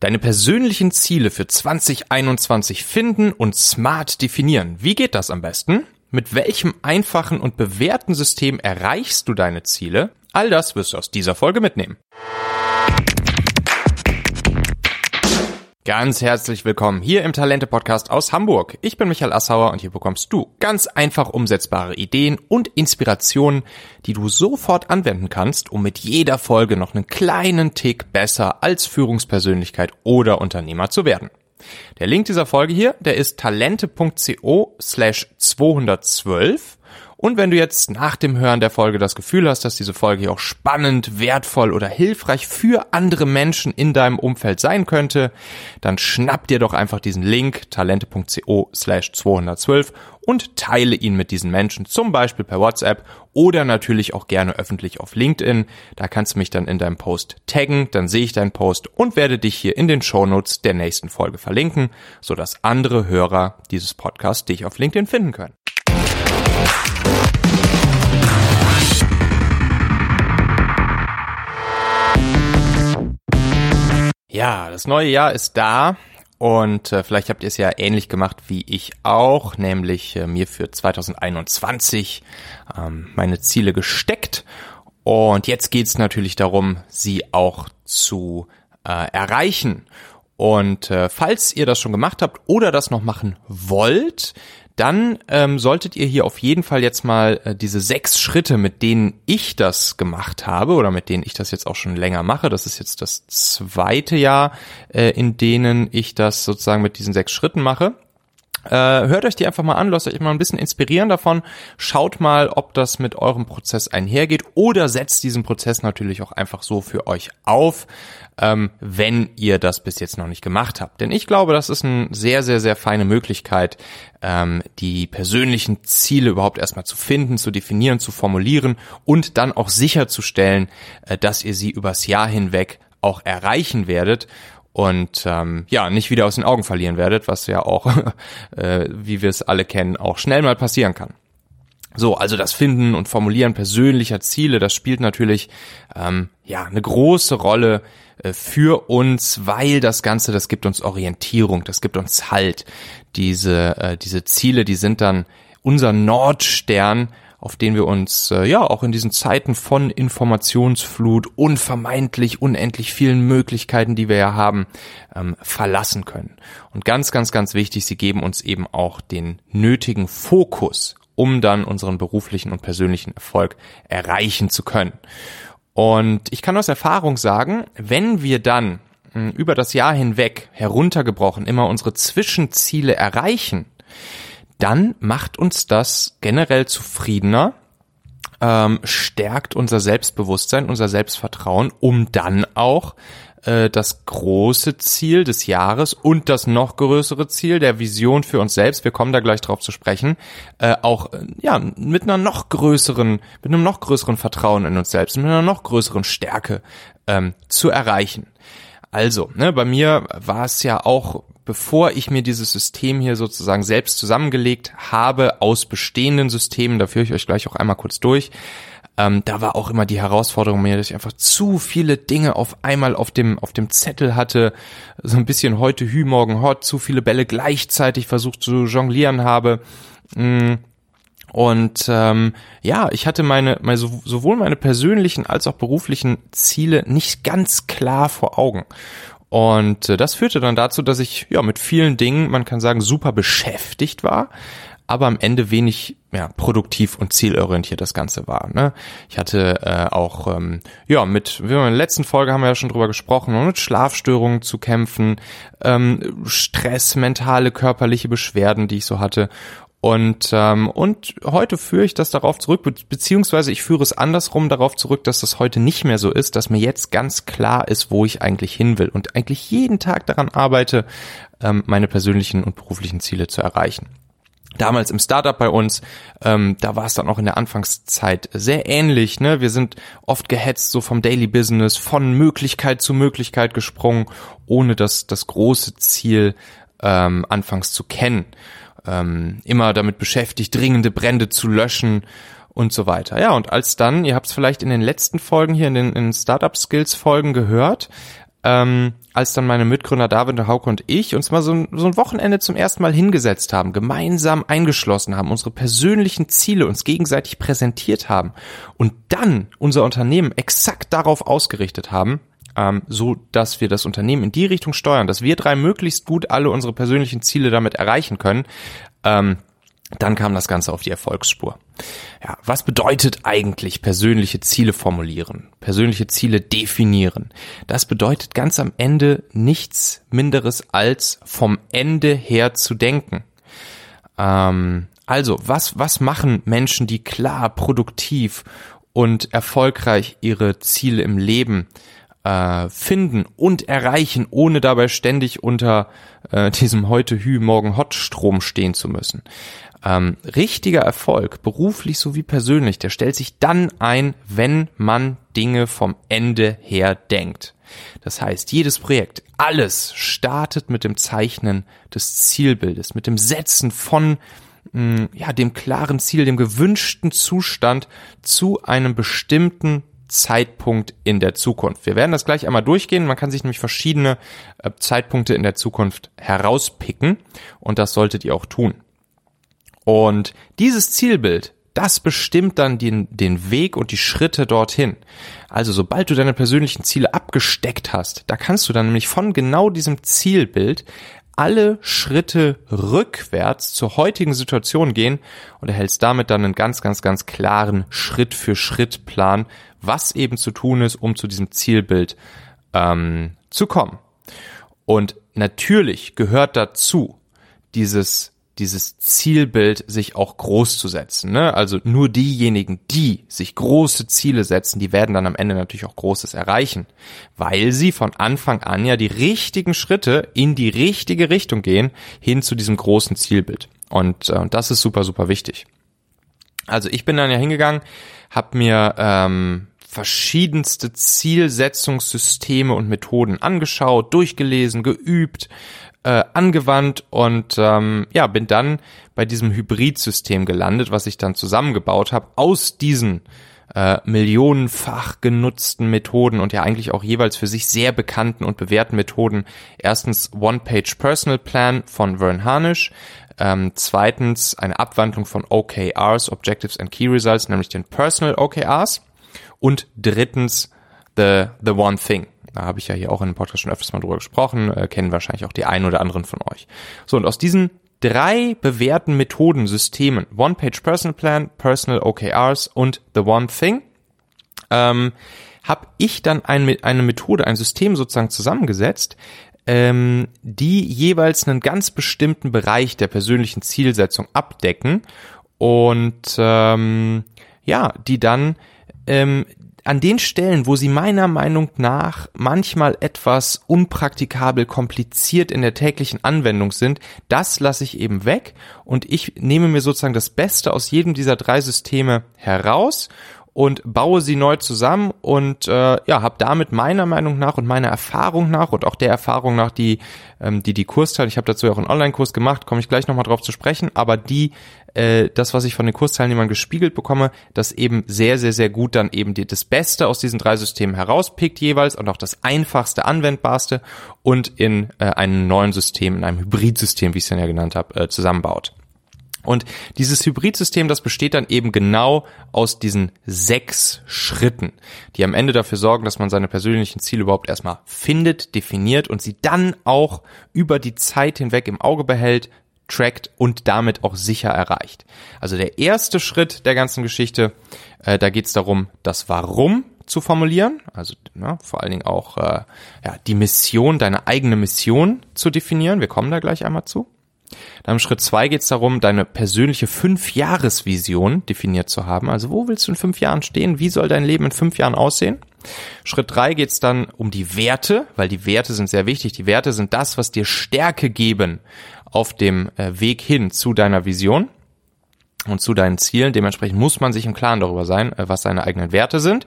Deine persönlichen Ziele für 2021 finden und smart definieren. Wie geht das am besten? Mit welchem einfachen und bewährten System erreichst du deine Ziele? All das wirst du aus dieser Folge mitnehmen. Ganz herzlich willkommen hier im Talente Podcast aus Hamburg. Ich bin Michael Assauer und hier bekommst du ganz einfach umsetzbare Ideen und Inspirationen, die du sofort anwenden kannst, um mit jeder Folge noch einen kleinen Tick besser als Führungspersönlichkeit oder Unternehmer zu werden. Der Link dieser Folge hier, der ist talente.co slash 212 und wenn du jetzt nach dem Hören der Folge das Gefühl hast, dass diese Folge hier auch spannend, wertvoll oder hilfreich für andere Menschen in deinem Umfeld sein könnte, dann schnapp dir doch einfach diesen Link talente.co slash 212 und teile ihn mit diesen Menschen, zum Beispiel per WhatsApp oder natürlich auch gerne öffentlich auf LinkedIn. Da kannst du mich dann in deinem Post taggen, dann sehe ich deinen Post und werde dich hier in den Shownotes der nächsten Folge verlinken, sodass andere Hörer dieses Podcasts dich auf LinkedIn finden können. Ja, das neue Jahr ist da und äh, vielleicht habt ihr es ja ähnlich gemacht wie ich auch, nämlich äh, mir für 2021 ähm, meine Ziele gesteckt und jetzt geht's natürlich darum, sie auch zu äh, erreichen. Und äh, falls ihr das schon gemacht habt oder das noch machen wollt, dann ähm, solltet ihr hier auf jeden Fall jetzt mal äh, diese sechs Schritte, mit denen ich das gemacht habe oder mit denen ich das jetzt auch schon länger mache, das ist jetzt das zweite Jahr, äh, in denen ich das sozusagen mit diesen sechs Schritten mache. Äh, hört euch die einfach mal an, lasst euch mal ein bisschen inspirieren davon. Schaut mal, ob das mit eurem Prozess einhergeht oder setzt diesen Prozess natürlich auch einfach so für euch auf, ähm, wenn ihr das bis jetzt noch nicht gemacht habt. Denn ich glaube, das ist eine sehr, sehr, sehr feine Möglichkeit, ähm, die persönlichen Ziele überhaupt erstmal zu finden, zu definieren, zu formulieren und dann auch sicherzustellen, äh, dass ihr sie übers Jahr hinweg auch erreichen werdet und ähm, ja, nicht wieder aus den Augen verlieren werdet, was ja auch, äh, wie wir es alle kennen, auch schnell mal passieren kann. So, also das Finden und Formulieren persönlicher Ziele, das spielt natürlich ähm, ja eine große Rolle äh, für uns, weil das Ganze, das gibt uns Orientierung, das gibt uns Halt. Diese äh, diese Ziele, die sind dann unser Nordstern auf den wir uns äh, ja auch in diesen Zeiten von Informationsflut und vermeintlich unendlich vielen Möglichkeiten, die wir ja haben, ähm, verlassen können. Und ganz, ganz, ganz wichtig, sie geben uns eben auch den nötigen Fokus, um dann unseren beruflichen und persönlichen Erfolg erreichen zu können. Und ich kann aus Erfahrung sagen, wenn wir dann hm, über das Jahr hinweg heruntergebrochen immer unsere Zwischenziele erreichen, dann macht uns das generell zufriedener, ähm, stärkt unser Selbstbewusstsein, unser Selbstvertrauen, um dann auch äh, das große Ziel des Jahres und das noch größere Ziel der Vision für uns selbst, wir kommen da gleich drauf zu sprechen, äh, auch äh, ja mit einer noch größeren, mit einem noch größeren Vertrauen in uns selbst, mit einer noch größeren Stärke ähm, zu erreichen. Also, ne, bei mir war es ja auch bevor ich mir dieses System hier sozusagen selbst zusammengelegt habe aus bestehenden Systemen, da führe ich euch gleich auch einmal kurz durch, ähm, da war auch immer die Herausforderung mir, dass ich einfach zu viele Dinge auf einmal auf dem, auf dem Zettel hatte, so ein bisschen heute Hü, morgen Hot, zu viele Bälle gleichzeitig versucht zu jonglieren habe. Mm. Und ähm, ja, ich hatte meine, meine sowohl meine persönlichen als auch beruflichen Ziele nicht ganz klar vor Augen. Und äh, das führte dann dazu, dass ich ja mit vielen Dingen, man kann sagen, super beschäftigt war, aber am Ende wenig ja, produktiv und zielorientiert das Ganze war. Ne? Ich hatte äh, auch, ähm, ja, mit, wie in der letzten Folge haben wir ja schon drüber gesprochen, mit Schlafstörungen zu kämpfen, ähm, Stress, mentale, körperliche Beschwerden, die ich so hatte. Und, ähm, und heute führe ich das darauf zurück, be beziehungsweise ich führe es andersrum darauf zurück, dass das heute nicht mehr so ist, dass mir jetzt ganz klar ist, wo ich eigentlich hin will und eigentlich jeden Tag daran arbeite, ähm, meine persönlichen und beruflichen Ziele zu erreichen. Damals im Startup bei uns, ähm, da war es dann auch in der Anfangszeit sehr ähnlich. Ne? Wir sind oft gehetzt so vom Daily Business, von Möglichkeit zu Möglichkeit gesprungen, ohne das, das große Ziel ähm, anfangs zu kennen ähm, immer damit beschäftigt, dringende Brände zu löschen und so weiter. Ja, und als dann, ihr habt es vielleicht in den letzten Folgen hier in den in Startup Skills Folgen gehört, ähm, als dann meine Mitgründer David und Hauke und ich uns mal so ein, so ein Wochenende zum ersten Mal hingesetzt haben, gemeinsam eingeschlossen haben, unsere persönlichen Ziele uns gegenseitig präsentiert haben und dann unser Unternehmen exakt darauf ausgerichtet haben, ähm, so dass wir das Unternehmen in die Richtung steuern, dass wir drei möglichst gut alle unsere persönlichen Ziele damit erreichen können, ähm, dann kam das Ganze auf die Erfolgsspur. Ja, was bedeutet eigentlich persönliche Ziele formulieren, persönliche Ziele definieren? Das bedeutet ganz am Ende nichts Minderes als vom Ende her zu denken. Ähm, also, was, was machen Menschen, die klar, produktiv und erfolgreich ihre Ziele im Leben äh, finden und erreichen, ohne dabei ständig unter äh, diesem heute Hü, morgen Hot Strom stehen zu müssen. Ähm, richtiger Erfolg, beruflich sowie persönlich, der stellt sich dann ein, wenn man Dinge vom Ende her denkt. Das heißt, jedes Projekt, alles startet mit dem Zeichnen des Zielbildes, mit dem Setzen von mm, ja, dem klaren Ziel, dem gewünschten Zustand zu einem bestimmten Zeitpunkt in der Zukunft. Wir werden das gleich einmal durchgehen. Man kann sich nämlich verschiedene äh, Zeitpunkte in der Zukunft herauspicken und das solltet ihr auch tun. Und dieses Zielbild, das bestimmt dann den, den Weg und die Schritte dorthin. Also sobald du deine persönlichen Ziele abgesteckt hast, da kannst du dann nämlich von genau diesem Zielbild alle Schritte rückwärts zur heutigen Situation gehen und erhältst damit dann einen ganz, ganz, ganz klaren Schritt für Schritt Plan, was eben zu tun ist, um zu diesem Zielbild ähm, zu kommen. Und natürlich gehört dazu, dieses dieses Zielbild sich auch groß zu setzen. Ne? Also nur diejenigen, die sich große Ziele setzen, die werden dann am Ende natürlich auch Großes erreichen, weil sie von Anfang an ja die richtigen Schritte in die richtige Richtung gehen, hin zu diesem großen Zielbild. Und äh, das ist super, super wichtig. Also ich bin dann ja hingegangen, habe mir ähm, verschiedenste Zielsetzungssysteme und Methoden angeschaut, durchgelesen, geübt, äh, angewandt und ähm, ja, bin dann bei diesem Hybridsystem gelandet, was ich dann zusammengebaut habe aus diesen äh, millionenfach genutzten Methoden und ja eigentlich auch jeweils für sich sehr bekannten und bewährten Methoden. Erstens One-Page Personal Plan von Vern Harnish, ähm, zweitens eine Abwandlung von OKRs, Objectives and Key Results, nämlich den Personal OKRs und drittens The, the One Thing, da habe ich ja hier auch in dem Podcast schon öfters mal drüber gesprochen, äh, kennen wahrscheinlich auch die einen oder anderen von euch. So, und aus diesen drei bewährten Methoden, Systemen, One-Page Personal Plan, Personal OKRs und The One Thing, ähm, habe ich dann ein, eine Methode, ein System sozusagen zusammengesetzt, ähm, die jeweils einen ganz bestimmten Bereich der persönlichen Zielsetzung abdecken und ähm, ja, die dann ähm, an den Stellen, wo sie meiner Meinung nach manchmal etwas unpraktikabel kompliziert in der täglichen Anwendung sind, das lasse ich eben weg und ich nehme mir sozusagen das Beste aus jedem dieser drei Systeme heraus und baue sie neu zusammen und äh, ja, habe damit meiner Meinung nach und meiner Erfahrung nach und auch der Erfahrung nach, die ähm, die die Kursteil, ich habe dazu ja auch einen Online-Kurs gemacht, komme ich gleich nochmal drauf zu sprechen, aber die äh, das, was ich von den Kursteilnehmern gespiegelt bekomme, das eben sehr, sehr, sehr gut dann eben die, das Beste aus diesen drei Systemen herauspickt jeweils und auch das einfachste, anwendbarste und in äh, einem neuen System, in einem Hybridsystem, wie ich es dann ja genannt habe, äh, zusammenbaut. Und dieses Hybridsystem, das besteht dann eben genau aus diesen sechs Schritten, die am Ende dafür sorgen, dass man seine persönlichen Ziele überhaupt erstmal findet, definiert und sie dann auch über die Zeit hinweg im Auge behält, trackt und damit auch sicher erreicht. Also der erste Schritt der ganzen Geschichte, äh, da geht es darum, das Warum zu formulieren, also ne, vor allen Dingen auch äh, ja, die Mission, deine eigene Mission zu definieren. Wir kommen da gleich einmal zu. Dann im Schritt zwei geht es darum, deine persönliche Fünf-Jahres-Vision definiert zu haben. Also wo willst du in fünf Jahren stehen? Wie soll dein Leben in fünf Jahren aussehen? Schritt drei geht es dann um die Werte, weil die Werte sind sehr wichtig. Die Werte sind das, was dir Stärke geben auf dem äh, Weg hin zu deiner Vision und zu deinen Zielen. Dementsprechend muss man sich im Klaren darüber sein, äh, was seine eigenen Werte sind.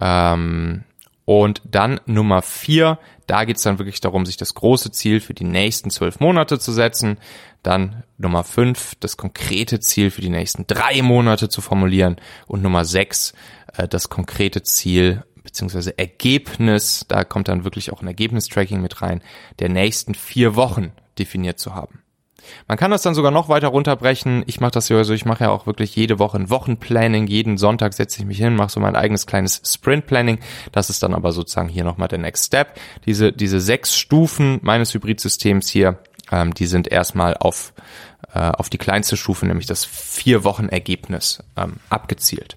Ähm, und dann Nummer vier, da geht's dann wirklich darum, sich das große Ziel für die nächsten zwölf Monate zu setzen. Dann Nummer fünf, das konkrete Ziel für die nächsten drei Monate zu formulieren. Und Nummer sechs, äh, das konkrete Ziel beziehungsweise Ergebnis, da kommt dann wirklich auch ein Ergebnistracking mit rein, der nächsten vier Wochen definiert zu haben. Man kann das dann sogar noch weiter runterbrechen. Ich mache das ja so, ich mache ja auch wirklich jede Woche ein Wochenplanning. Jeden Sonntag setze ich mich hin, mache so mein eigenes kleines Sprintplanning. Das ist dann aber sozusagen hier nochmal der Next Step. Diese, diese sechs Stufen meines Hybridsystems hier, ähm, die sind erstmal auf, äh, auf die kleinste Stufe, nämlich das vier Wochen Ergebnis ähm, abgezielt.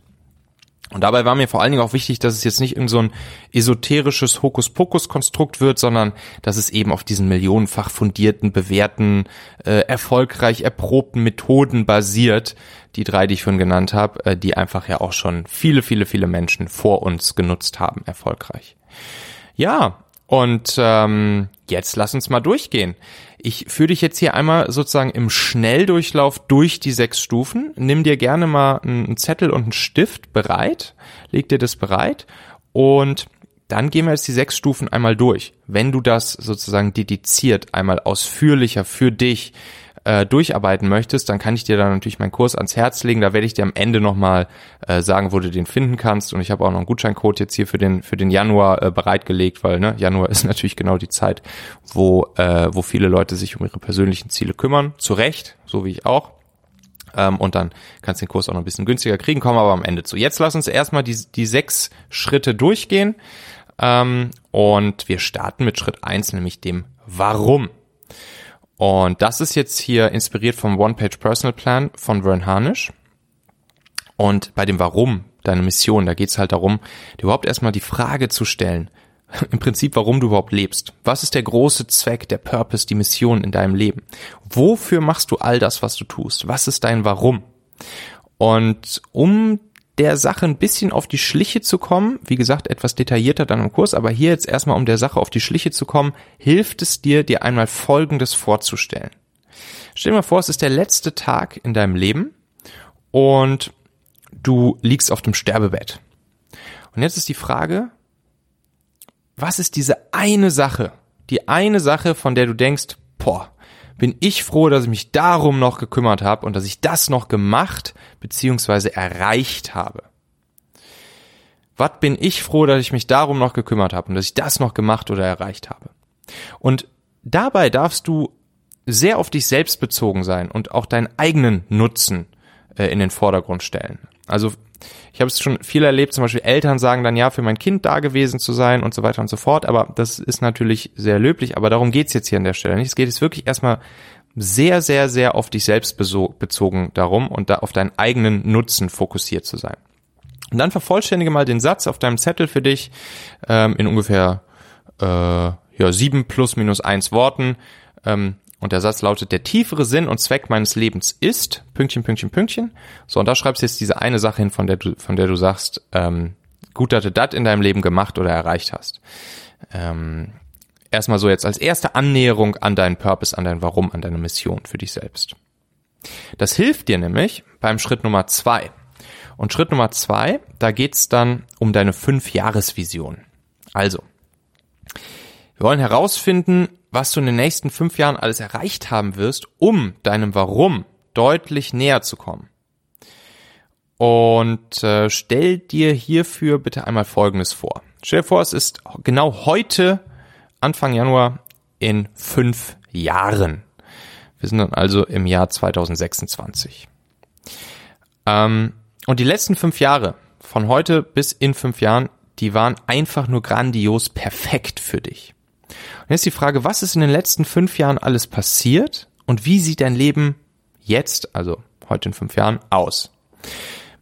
Und dabei war mir vor allen Dingen auch wichtig, dass es jetzt nicht irgend so ein esoterisches Hokuspokus-Konstrukt wird, sondern dass es eben auf diesen millionenfach fundierten, bewährten, äh, erfolgreich erprobten Methoden basiert, die drei, die ich schon genannt habe, äh, die einfach ja auch schon viele, viele, viele Menschen vor uns genutzt haben, erfolgreich. Ja, und ähm, jetzt lass uns mal durchgehen. Ich führe dich jetzt hier einmal sozusagen im Schnelldurchlauf durch die sechs Stufen. Nimm dir gerne mal einen Zettel und einen Stift bereit, leg dir das bereit und dann gehen wir jetzt die sechs Stufen einmal durch. Wenn du das sozusagen dediziert einmal ausführlicher für dich äh, durcharbeiten möchtest, dann kann ich dir da natürlich meinen Kurs ans Herz legen. Da werde ich dir am Ende nochmal äh, sagen, wo du den finden kannst. Und ich habe auch noch einen Gutscheincode jetzt hier für den, für den Januar äh, bereitgelegt, weil ne, Januar ist natürlich genau die Zeit, wo, äh, wo viele Leute sich um ihre persönlichen Ziele kümmern. Zu Recht, so wie ich auch. Ähm, und dann kannst du den Kurs auch noch ein bisschen günstiger kriegen, kommen aber am Ende zu. Jetzt lass uns erstmal die, die sechs Schritte durchgehen. Ähm, und wir starten mit Schritt eins, nämlich dem Warum. Und das ist jetzt hier inspiriert vom One-Page Personal Plan von Vern Harnish. Und bei dem Warum, deine Mission, da geht es halt darum, dir überhaupt erstmal die Frage zu stellen, im Prinzip, warum du überhaupt lebst. Was ist der große Zweck, der Purpose, die Mission in deinem Leben? Wofür machst du all das, was du tust? Was ist dein Warum? Und um der Sache ein bisschen auf die Schliche zu kommen, wie gesagt, etwas detaillierter dann im Kurs, aber hier jetzt erstmal, um der Sache auf die Schliche zu kommen, hilft es dir, dir einmal Folgendes vorzustellen. Stell dir mal vor, es ist der letzte Tag in deinem Leben und du liegst auf dem Sterbebett. Und jetzt ist die Frage, was ist diese eine Sache, die eine Sache, von der du denkst, boah, bin ich froh, dass ich mich darum noch gekümmert habe und dass ich das noch gemacht bzw. erreicht habe. Was bin ich froh, dass ich mich darum noch gekümmert habe und dass ich das noch gemacht oder erreicht habe. Und dabei darfst du sehr auf dich selbst bezogen sein und auch deinen eigenen Nutzen äh, in den Vordergrund stellen. Also ich habe es schon viel erlebt, zum Beispiel Eltern sagen dann ja, für mein Kind da gewesen zu sein und so weiter und so fort, aber das ist natürlich sehr löblich, aber darum geht's jetzt hier an der Stelle nicht. Es geht jetzt wirklich erstmal sehr, sehr, sehr auf dich selbst bezogen darum und da auf deinen eigenen Nutzen fokussiert zu sein. Und dann vervollständige mal den Satz auf deinem Zettel für dich ähm, in ungefähr äh, ja, sieben plus minus eins Worten. Ähm, und der Satz lautet, der tiefere Sinn und Zweck meines Lebens ist, Pünktchen, Pünktchen, Pünktchen. So, und da schreibst du jetzt diese eine Sache hin, von der du, von der du sagst, ähm, gut, dass du das in deinem Leben gemacht oder erreicht hast. Ähm, erstmal so jetzt als erste Annäherung an deinen Purpose, an dein Warum, an deine Mission für dich selbst. Das hilft dir nämlich beim Schritt Nummer zwei. Und Schritt Nummer zwei, da geht's dann um deine Fünf-Jahres-Vision. Also, wir wollen herausfinden, was du in den nächsten fünf Jahren alles erreicht haben wirst, um deinem Warum deutlich näher zu kommen. Und äh, stell dir hierfür bitte einmal Folgendes vor. Stell dir vor, es ist genau heute, Anfang Januar, in fünf Jahren. Wir sind dann also im Jahr 2026. Ähm, und die letzten fünf Jahre, von heute bis in fünf Jahren, die waren einfach nur grandios perfekt für dich. Und jetzt die Frage, was ist in den letzten fünf Jahren alles passiert und wie sieht dein Leben jetzt, also heute in fünf Jahren, aus?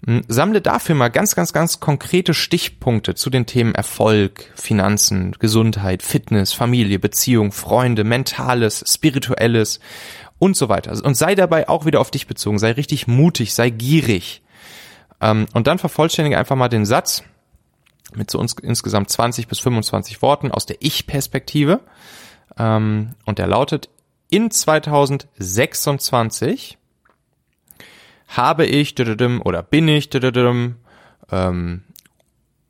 Hm, sammle dafür mal ganz, ganz, ganz konkrete Stichpunkte zu den Themen Erfolg, Finanzen, Gesundheit, Fitness, Familie, Beziehung, Freunde, Mentales, Spirituelles und so weiter. Und sei dabei auch wieder auf dich bezogen, sei richtig mutig, sei gierig. Ähm, und dann vervollständige einfach mal den Satz, mit so uns, insgesamt 20 bis 25 Worten aus der Ich-Perspektive. Ähm, und der lautet, in 2026 habe ich oder bin ich ähm,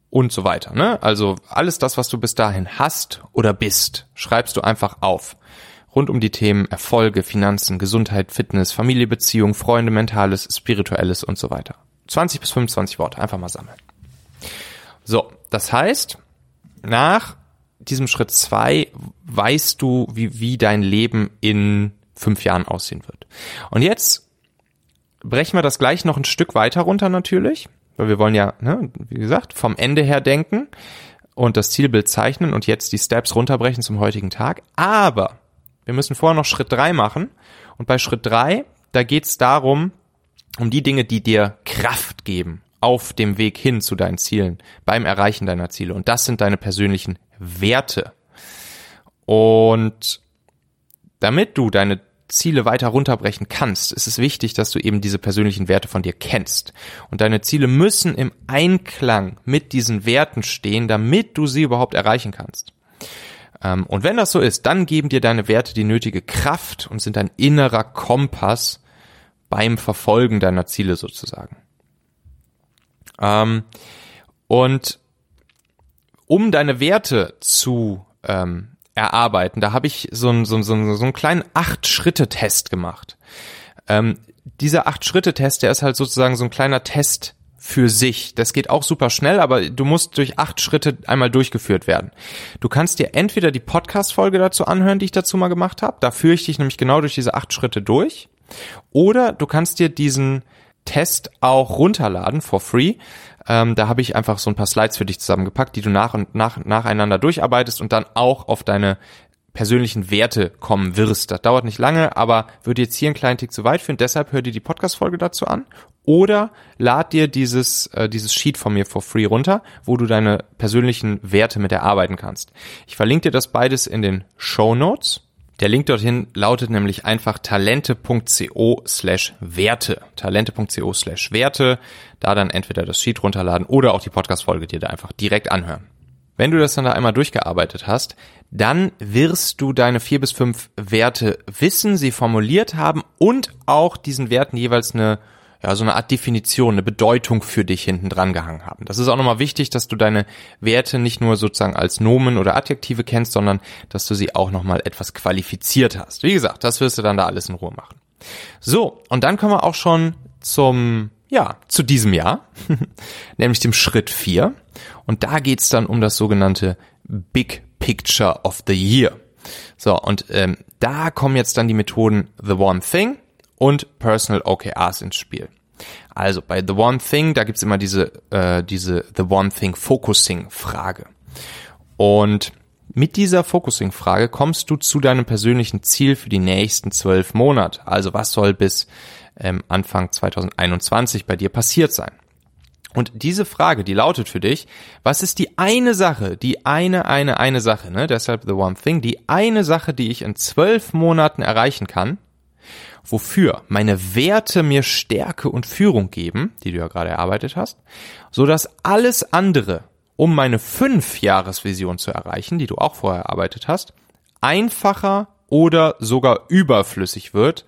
und so weiter. Ne? Also alles das, was du bis dahin hast oder bist, schreibst du einfach auf. Rund um die Themen Erfolge, Finanzen, Gesundheit, Fitness, Familie, Beziehung, Freunde, Mentales, Spirituelles und so weiter. 20 bis 25 Worte, einfach mal sammeln. So, das heißt, nach diesem Schritt zwei weißt du, wie, wie dein Leben in fünf Jahren aussehen wird. Und jetzt brechen wir das gleich noch ein Stück weiter runter natürlich, weil wir wollen ja, ne, wie gesagt, vom Ende her denken und das Zielbild zeichnen und jetzt die Steps runterbrechen zum heutigen Tag. Aber wir müssen vorher noch Schritt drei machen. Und bei Schritt drei, da geht es darum, um die Dinge, die dir Kraft geben auf dem Weg hin zu deinen Zielen, beim Erreichen deiner Ziele. Und das sind deine persönlichen Werte. Und damit du deine Ziele weiter runterbrechen kannst, ist es wichtig, dass du eben diese persönlichen Werte von dir kennst. Und deine Ziele müssen im Einklang mit diesen Werten stehen, damit du sie überhaupt erreichen kannst. Ähm, und wenn das so ist, dann geben dir deine Werte die nötige Kraft und sind ein innerer Kompass beim Verfolgen deiner Ziele sozusagen. Ähm, und um deine Werte zu ähm, erarbeiten. Da habe ich so einen so, so, so einen kleinen Acht-Schritte-Test gemacht. Ähm, dieser Acht-Schritte-Test, der ist halt sozusagen so ein kleiner Test für sich. Das geht auch super schnell, aber du musst durch acht Schritte einmal durchgeführt werden. Du kannst dir entweder die Podcast-Folge dazu anhören, die ich dazu mal gemacht habe. Da führe ich dich nämlich genau durch diese acht Schritte durch. Oder du kannst dir diesen Test auch runterladen for free. Ähm, da habe ich einfach so ein paar Slides für dich zusammengepackt, die du nach und nach nacheinander durcharbeitest und dann auch auf deine persönlichen Werte kommen wirst. Das dauert nicht lange, aber würde jetzt hier einen kleinen Tick zu weit führen. Deshalb hör dir die Podcast-Folge dazu an oder lad dir dieses, äh, dieses Sheet von mir for free runter, wo du deine persönlichen Werte mit erarbeiten kannst. Ich verlinke dir das beides in den Show Notes. Der Link dorthin lautet nämlich einfach talente.co slash Werte. Talente.co slash Werte. Da dann entweder das Sheet runterladen oder auch die Podcast-Folge dir da einfach direkt anhören. Wenn du das dann da einmal durchgearbeitet hast, dann wirst du deine vier bis fünf Werte wissen, sie formuliert haben und auch diesen Werten jeweils eine ja, so eine Art Definition, eine Bedeutung für dich hinten dran gehangen haben. Das ist auch nochmal wichtig, dass du deine Werte nicht nur sozusagen als Nomen oder Adjektive kennst, sondern dass du sie auch nochmal etwas qualifiziert hast. Wie gesagt, das wirst du dann da alles in Ruhe machen. So, und dann kommen wir auch schon zum, ja, zu diesem Jahr, nämlich dem Schritt 4. Und da geht's dann um das sogenannte Big Picture of the Year. So, und ähm, da kommen jetzt dann die Methoden The One Thing, und Personal OKRs ins Spiel. Also bei The One Thing, da gibt's immer diese, äh, diese The One Thing Focusing Frage. Und mit dieser Focusing-Frage kommst du zu deinem persönlichen Ziel für die nächsten zwölf Monate. Also was soll bis ähm, Anfang 2021 bei dir passiert sein? Und diese Frage, die lautet für dich, was ist die eine Sache, die eine, eine, eine Sache, ne? deshalb the one thing, die eine Sache, die ich in zwölf Monaten erreichen kann, wofür meine Werte mir Stärke und Führung geben, die du ja gerade erarbeitet hast, so dass alles andere, um meine fünf Jahresvision zu erreichen, die du auch vorher erarbeitet hast, einfacher oder sogar überflüssig wird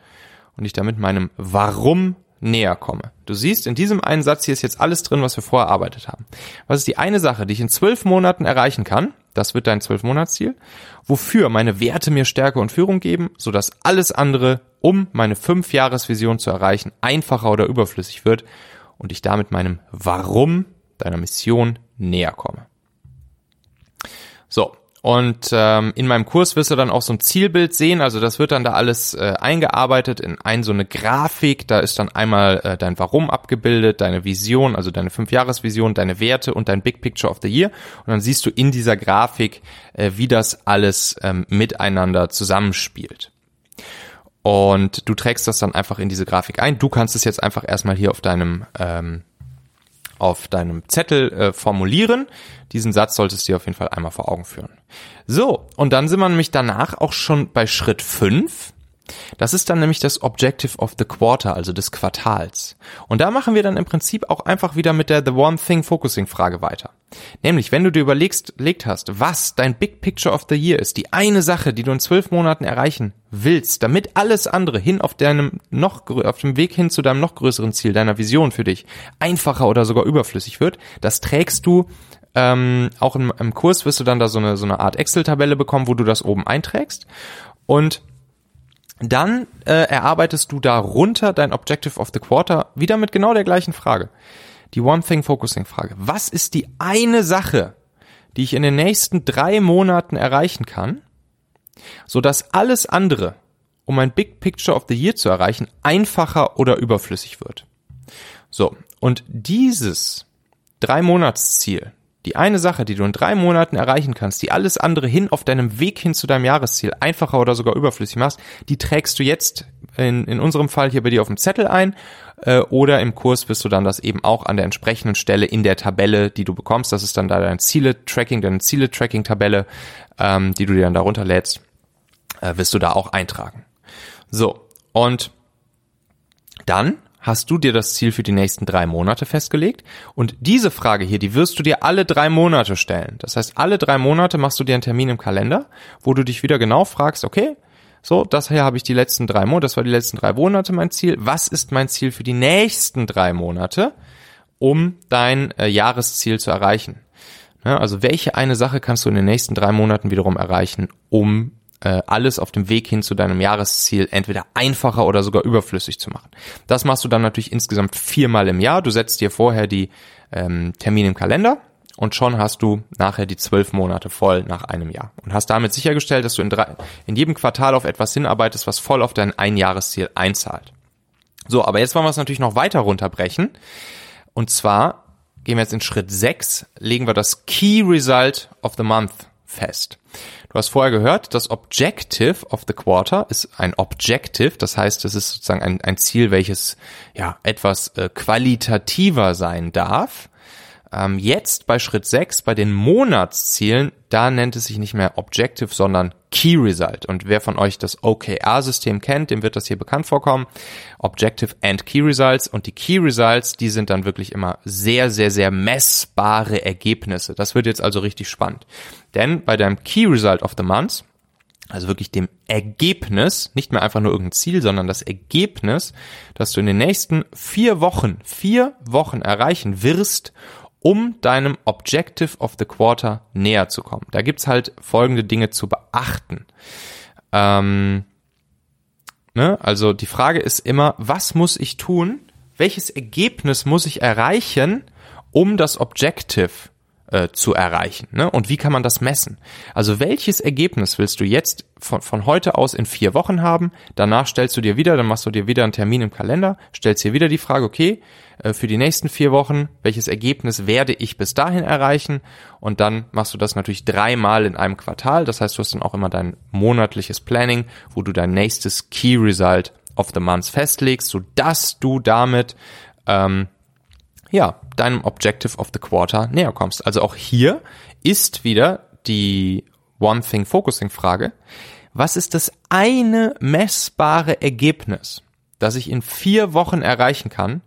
und ich damit meinem Warum näher komme. Du siehst, in diesem einen Satz hier ist jetzt alles drin, was wir vorher erarbeitet haben. Was ist die eine Sache, die ich in zwölf Monaten erreichen kann? Das wird dein zwölf Monatsziel. Wofür meine Werte mir Stärke und Führung geben, sodass alles andere, um meine fünf Jahresvision zu erreichen, einfacher oder überflüssig wird und ich damit meinem Warum deiner Mission näher komme. So, und ähm, in meinem Kurs wirst du dann auch so ein Zielbild sehen. Also das wird dann da alles äh, eingearbeitet in ein so eine Grafik. Da ist dann einmal äh, dein Warum abgebildet, deine Vision, also deine Fünfjahresvision, deine Werte und dein Big Picture of the Year. Und dann siehst du in dieser Grafik, äh, wie das alles ähm, miteinander zusammenspielt. Und du trägst das dann einfach in diese Grafik ein. Du kannst es jetzt einfach erstmal hier auf deinem ähm, auf deinem Zettel äh, formulieren. Diesen Satz solltest du dir auf jeden Fall einmal vor Augen führen. So, und dann sind wir nämlich danach auch schon bei Schritt 5. Das ist dann nämlich das Objective of the Quarter, also des Quartals. Und da machen wir dann im Prinzip auch einfach wieder mit der The One Thing Focusing Frage weiter. Nämlich, wenn du dir überlegst, legt hast, was dein Big Picture of the Year ist, die eine Sache, die du in zwölf Monaten erreichen willst, damit alles andere hin auf deinem noch, auf dem Weg hin zu deinem noch größeren Ziel, deiner Vision für dich, einfacher oder sogar überflüssig wird, das trägst du ähm, auch im, im Kurs wirst du dann da so eine, so eine Art Excel-Tabelle bekommen, wo du das oben einträgst. Und dann äh, erarbeitest du darunter dein Objective of the Quarter wieder mit genau der gleichen Frage. die One Thing Focusing Frage. Was ist die eine Sache, die ich in den nächsten drei Monaten erreichen kann, so dass alles andere, um ein Big Picture of the Year zu erreichen, einfacher oder überflüssig wird? So. Und dieses drei Monatsziel, die eine Sache, die du in drei Monaten erreichen kannst, die alles andere hin auf deinem Weg hin zu deinem Jahresziel einfacher oder sogar überflüssig machst, die trägst du jetzt in, in unserem Fall hier bei dir auf dem Zettel ein äh, oder im Kurs wirst du dann das eben auch an der entsprechenden Stelle in der Tabelle, die du bekommst, das ist dann da dein Ziele-Tracking, deine Ziele-Tracking-Tabelle, ähm, die du dir dann darunter lädst, äh, wirst du da auch eintragen. So, und dann hast du dir das Ziel für die nächsten drei Monate festgelegt? Und diese Frage hier, die wirst du dir alle drei Monate stellen. Das heißt, alle drei Monate machst du dir einen Termin im Kalender, wo du dich wieder genau fragst, okay, so, das hier habe ich die letzten drei Monate, das war die letzten drei Monate mein Ziel. Was ist mein Ziel für die nächsten drei Monate, um dein äh, Jahresziel zu erreichen? Ja, also welche eine Sache kannst du in den nächsten drei Monaten wiederum erreichen, um äh, alles auf dem Weg hin zu deinem Jahresziel entweder einfacher oder sogar überflüssig zu machen. Das machst du dann natürlich insgesamt viermal im Jahr. Du setzt dir vorher die ähm, Termine im Kalender, und schon hast du nachher die zwölf Monate voll nach einem Jahr und hast damit sichergestellt, dass du in, drei, in jedem Quartal auf etwas hinarbeitest, was voll auf dein Einjahresziel einzahlt. So, aber jetzt wollen wir es natürlich noch weiter runterbrechen. Und zwar gehen wir jetzt in Schritt 6, legen wir das Key Result of the Month fest. Du hast vorher gehört, das Objective of the Quarter ist ein Objective, das heißt, es ist sozusagen ein, ein Ziel, welches ja etwas äh, qualitativer sein darf. Ähm, jetzt bei Schritt 6, bei den Monatszielen, da nennt es sich nicht mehr Objective, sondern Key Result. Und wer von euch das OKR-System kennt, dem wird das hier bekannt vorkommen. Objective and Key Results. Und die Key Results, die sind dann wirklich immer sehr, sehr, sehr messbare Ergebnisse. Das wird jetzt also richtig spannend. Denn bei deinem Key Result of the Month, also wirklich dem Ergebnis, nicht mehr einfach nur irgendein Ziel, sondern das Ergebnis, das du in den nächsten vier Wochen, vier Wochen erreichen wirst, um deinem Objective of the Quarter näher zu kommen. Da gibt's halt folgende Dinge zu beachten. Ähm, ne? Also die Frage ist immer, was muss ich tun? Welches Ergebnis muss ich erreichen, um das Objective äh, zu erreichen. Ne? Und wie kann man das messen? Also welches Ergebnis willst du jetzt von, von heute aus in vier Wochen haben? Danach stellst du dir wieder, dann machst du dir wieder einen Termin im Kalender, stellst dir wieder die Frage, okay, äh, für die nächsten vier Wochen, welches Ergebnis werde ich bis dahin erreichen? Und dann machst du das natürlich dreimal in einem Quartal. Das heißt, du hast dann auch immer dein monatliches Planning, wo du dein nächstes Key Result of the Month festlegst, so dass du damit ähm, ja, deinem Objective of the Quarter näher kommst. Also auch hier ist wieder die One Thing Focusing Frage. Was ist das eine messbare Ergebnis, das ich in vier Wochen erreichen kann,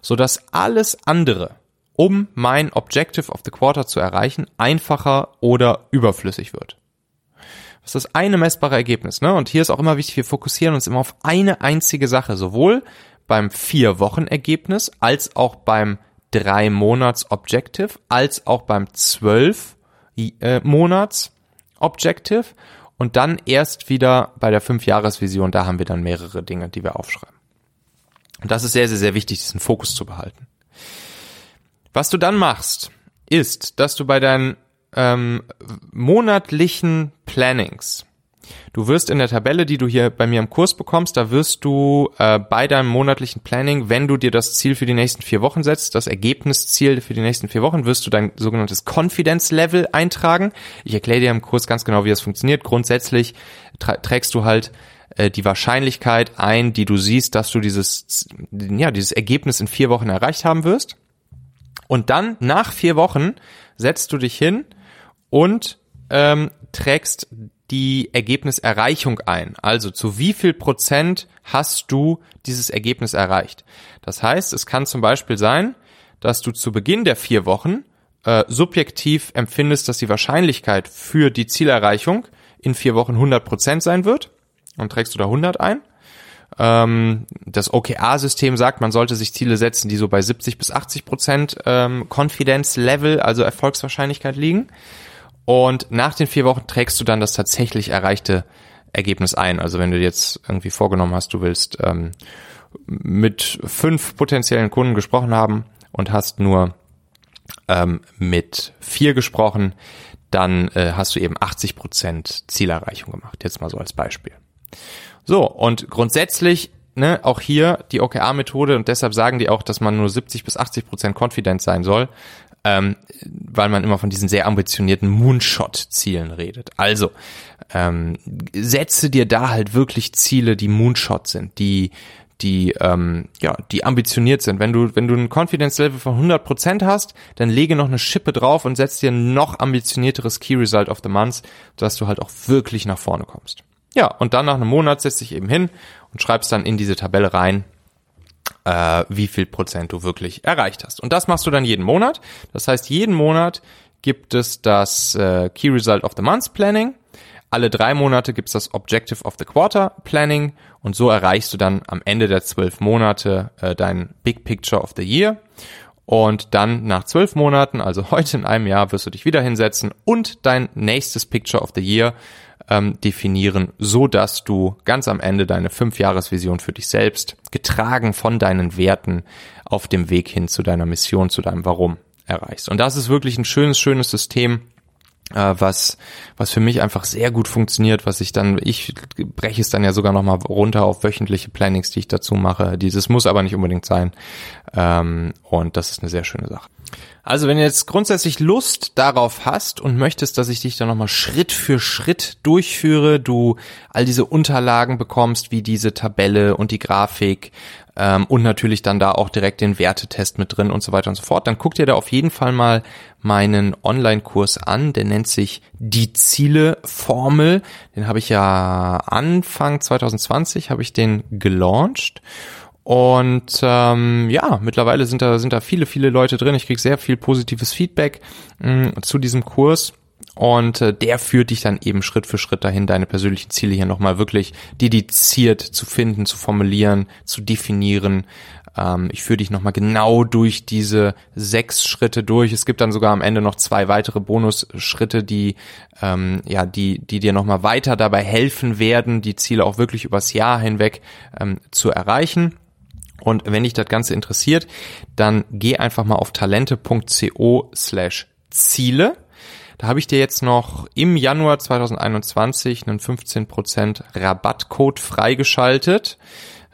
so dass alles andere, um mein Objective of the Quarter zu erreichen, einfacher oder überflüssig wird? Das ist das eine messbare Ergebnis, ne? Und hier ist auch immer wichtig, wir fokussieren uns immer auf eine einzige Sache, sowohl beim vier Wochen Ergebnis als auch beim drei Monats Objective als auch beim zwölf äh, Monats Objective und dann erst wieder bei der fünf Jahresvision, da haben wir dann mehrere Dinge, die wir aufschreiben. Und das ist sehr, sehr, sehr wichtig, diesen Fokus zu behalten. Was du dann machst, ist, dass du bei deinen ähm, monatlichen Plannings Du wirst in der Tabelle, die du hier bei mir im Kurs bekommst, da wirst du äh, bei deinem monatlichen Planning, wenn du dir das Ziel für die nächsten vier Wochen setzt, das Ergebnisziel für die nächsten vier Wochen, wirst du dein sogenanntes Confidence Level eintragen. Ich erkläre dir im Kurs ganz genau, wie das funktioniert. Grundsätzlich trägst du halt äh, die Wahrscheinlichkeit ein, die du siehst, dass du dieses, ja, dieses Ergebnis in vier Wochen erreicht haben wirst. Und dann nach vier Wochen setzt du dich hin und ähm, trägst die Ergebniserreichung ein. Also zu wie viel Prozent hast du dieses Ergebnis erreicht? Das heißt, es kann zum Beispiel sein, dass du zu Beginn der vier Wochen äh, subjektiv empfindest, dass die Wahrscheinlichkeit für die Zielerreichung in vier Wochen 100 Prozent sein wird. Dann trägst du da 100 ein. Ähm, das OKR-System sagt, man sollte sich Ziele setzen, die so bei 70 bis 80 Prozent ähm, Confidence Level, also Erfolgswahrscheinlichkeit liegen. Und nach den vier Wochen trägst du dann das tatsächlich erreichte Ergebnis ein. Also wenn du jetzt irgendwie vorgenommen hast, du willst ähm, mit fünf potenziellen Kunden gesprochen haben und hast nur ähm, mit vier gesprochen, dann äh, hast du eben 80 Prozent Zielerreichung gemacht. Jetzt mal so als Beispiel. So, und grundsätzlich, ne, auch hier die OKR-Methode und deshalb sagen die auch, dass man nur 70 bis 80 Prozent confident sein soll, ähm, weil man immer von diesen sehr ambitionierten Moonshot-Zielen redet. Also, ähm, setze dir da halt wirklich Ziele, die Moonshot sind, die die ähm, ja die ambitioniert sind. Wenn du wenn du ein Confidence Level von 100% hast, dann lege noch eine Schippe drauf und setz dir ein noch ambitionierteres Key Result of the Month, dass du halt auch wirklich nach vorne kommst. Ja, und dann nach einem Monat setzt dich eben hin und schreibst dann in diese Tabelle rein, äh, wie viel Prozent du wirklich erreicht hast. Und das machst du dann jeden Monat. Das heißt, jeden Monat gibt es das äh, Key Result of the Month Planning alle drei Monate gibt's das Objective of the Quarter Planning und so erreichst du dann am Ende der zwölf Monate äh, dein Big Picture of the Year. Und dann nach zwölf Monaten, also heute in einem Jahr, wirst du dich wieder hinsetzen und dein nächstes Picture of the Year ähm, definieren, so dass du ganz am Ende deine Fünfjahresvision für dich selbst, getragen von deinen Werten, auf dem Weg hin zu deiner Mission, zu deinem Warum erreichst. Und das ist wirklich ein schönes, schönes System, was was für mich einfach sehr gut funktioniert, was ich dann ich breche es dann ja sogar noch mal runter auf wöchentliche Plannings, die ich dazu mache. Dieses muss aber nicht unbedingt sein ähm, und das ist eine sehr schöne Sache. Also wenn du jetzt grundsätzlich Lust darauf hast und möchtest, dass ich dich dann nochmal Schritt für Schritt durchführe, du all diese Unterlagen bekommst, wie diese Tabelle und die Grafik ähm, und natürlich dann da auch direkt den Wertetest mit drin und so weiter und so fort, dann guck dir da auf jeden Fall mal meinen Online-Kurs an, der nennt sich Die Ziele-Formel. Den habe ich ja Anfang 2020 habe ich den gelauncht und ähm, ja, mittlerweile sind da sind da viele viele Leute drin. Ich kriege sehr viel positives Feedback mh, mm, zu diesem Kurs. Und äh, der führt dich dann eben Schritt für Schritt dahin, deine persönlichen Ziele hier nochmal wirklich dediziert zu finden, zu formulieren, zu definieren. Ähm, ich führe dich nochmal genau durch diese sechs Schritte durch. Es gibt dann sogar am Ende noch zwei weitere Bonusschritte, die ähm, ja, die, die dir nochmal weiter dabei helfen werden, die Ziele auch wirklich übers Jahr hinweg ähm, zu erreichen. Und wenn dich das Ganze interessiert, dann geh einfach mal auf talente.co slash Ziele. Da habe ich dir jetzt noch im Januar 2021 einen 15% Rabattcode freigeschaltet,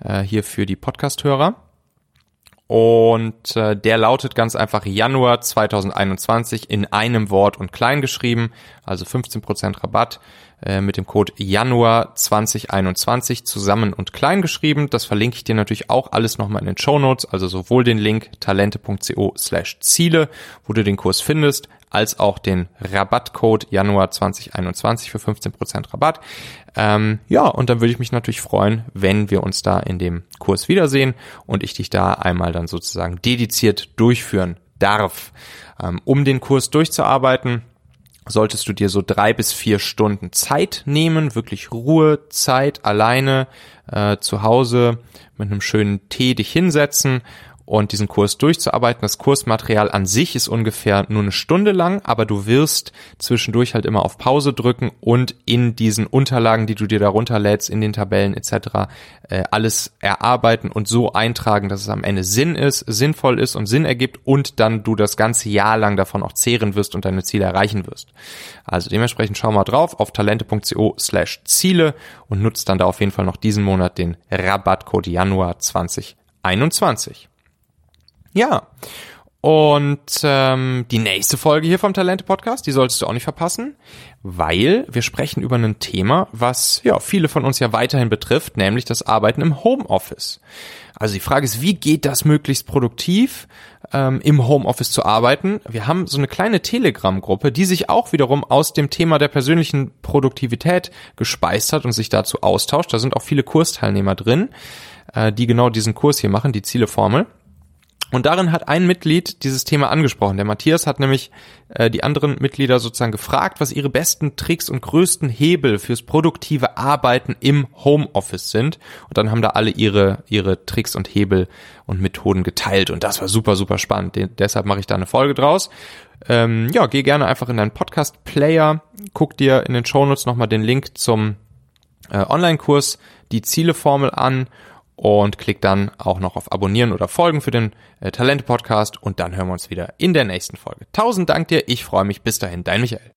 äh, hier für die Podcast-Hörer. Und äh, der lautet ganz einfach Januar 2021 in einem Wort und klein geschrieben, also 15% Rabatt äh, mit dem Code Januar 2021 zusammen und klein geschrieben. Das verlinke ich dir natürlich auch alles nochmal in den Show Notes, also sowohl den Link talente.co slash Ziele, wo du den Kurs findest, als auch den Rabattcode Januar 2021 für 15% Rabatt. Ähm, ja, und dann würde ich mich natürlich freuen, wenn wir uns da in dem Kurs wiedersehen und ich dich da einmal dann sozusagen dediziert durchführen darf. Ähm, um den Kurs durchzuarbeiten, solltest du dir so drei bis vier Stunden Zeit nehmen, wirklich Ruhezeit alleine äh, zu Hause mit einem schönen Tee dich hinsetzen und diesen Kurs durchzuarbeiten. Das Kursmaterial an sich ist ungefähr nur eine Stunde lang, aber du wirst zwischendurch halt immer auf Pause drücken und in diesen Unterlagen, die du dir darunter lädst, in den Tabellen etc., äh, alles erarbeiten und so eintragen, dass es am Ende Sinn ist, sinnvoll ist und Sinn ergibt und dann du das ganze Jahr lang davon auch zehren wirst und deine Ziele erreichen wirst. Also dementsprechend schau mal drauf auf talente.co slash Ziele und nutzt dann da auf jeden Fall noch diesen Monat den Rabattcode Januar 2021. Ja. Und ähm, die nächste Folge hier vom Talente Podcast, die solltest du auch nicht verpassen, weil wir sprechen über ein Thema, was ja viele von uns ja weiterhin betrifft, nämlich das Arbeiten im Homeoffice. Also die Frage ist, wie geht das möglichst produktiv ähm, im Homeoffice zu arbeiten? Wir haben so eine kleine Telegram-Gruppe, die sich auch wiederum aus dem Thema der persönlichen Produktivität gespeist hat und sich dazu austauscht. Da sind auch viele Kursteilnehmer drin, äh, die genau diesen Kurs hier machen, die Zieleformel. Und darin hat ein Mitglied dieses Thema angesprochen. Der Matthias hat nämlich äh, die anderen Mitglieder sozusagen gefragt, was ihre besten Tricks und größten Hebel fürs produktive Arbeiten im Homeoffice sind. Und dann haben da alle ihre, ihre Tricks und Hebel und Methoden geteilt. Und das war super, super spannend. Den, deshalb mache ich da eine Folge draus. Ähm, ja, geh gerne einfach in deinen Podcast-Player, guck dir in den Shownotes nochmal den Link zum äh, Online-Kurs, die Zieleformel an und klick dann auch noch auf Abonnieren oder Folgen für den äh, Talente Podcast und dann hören wir uns wieder in der nächsten Folge. Tausend Dank dir, ich freue mich. Bis dahin, dein Michael.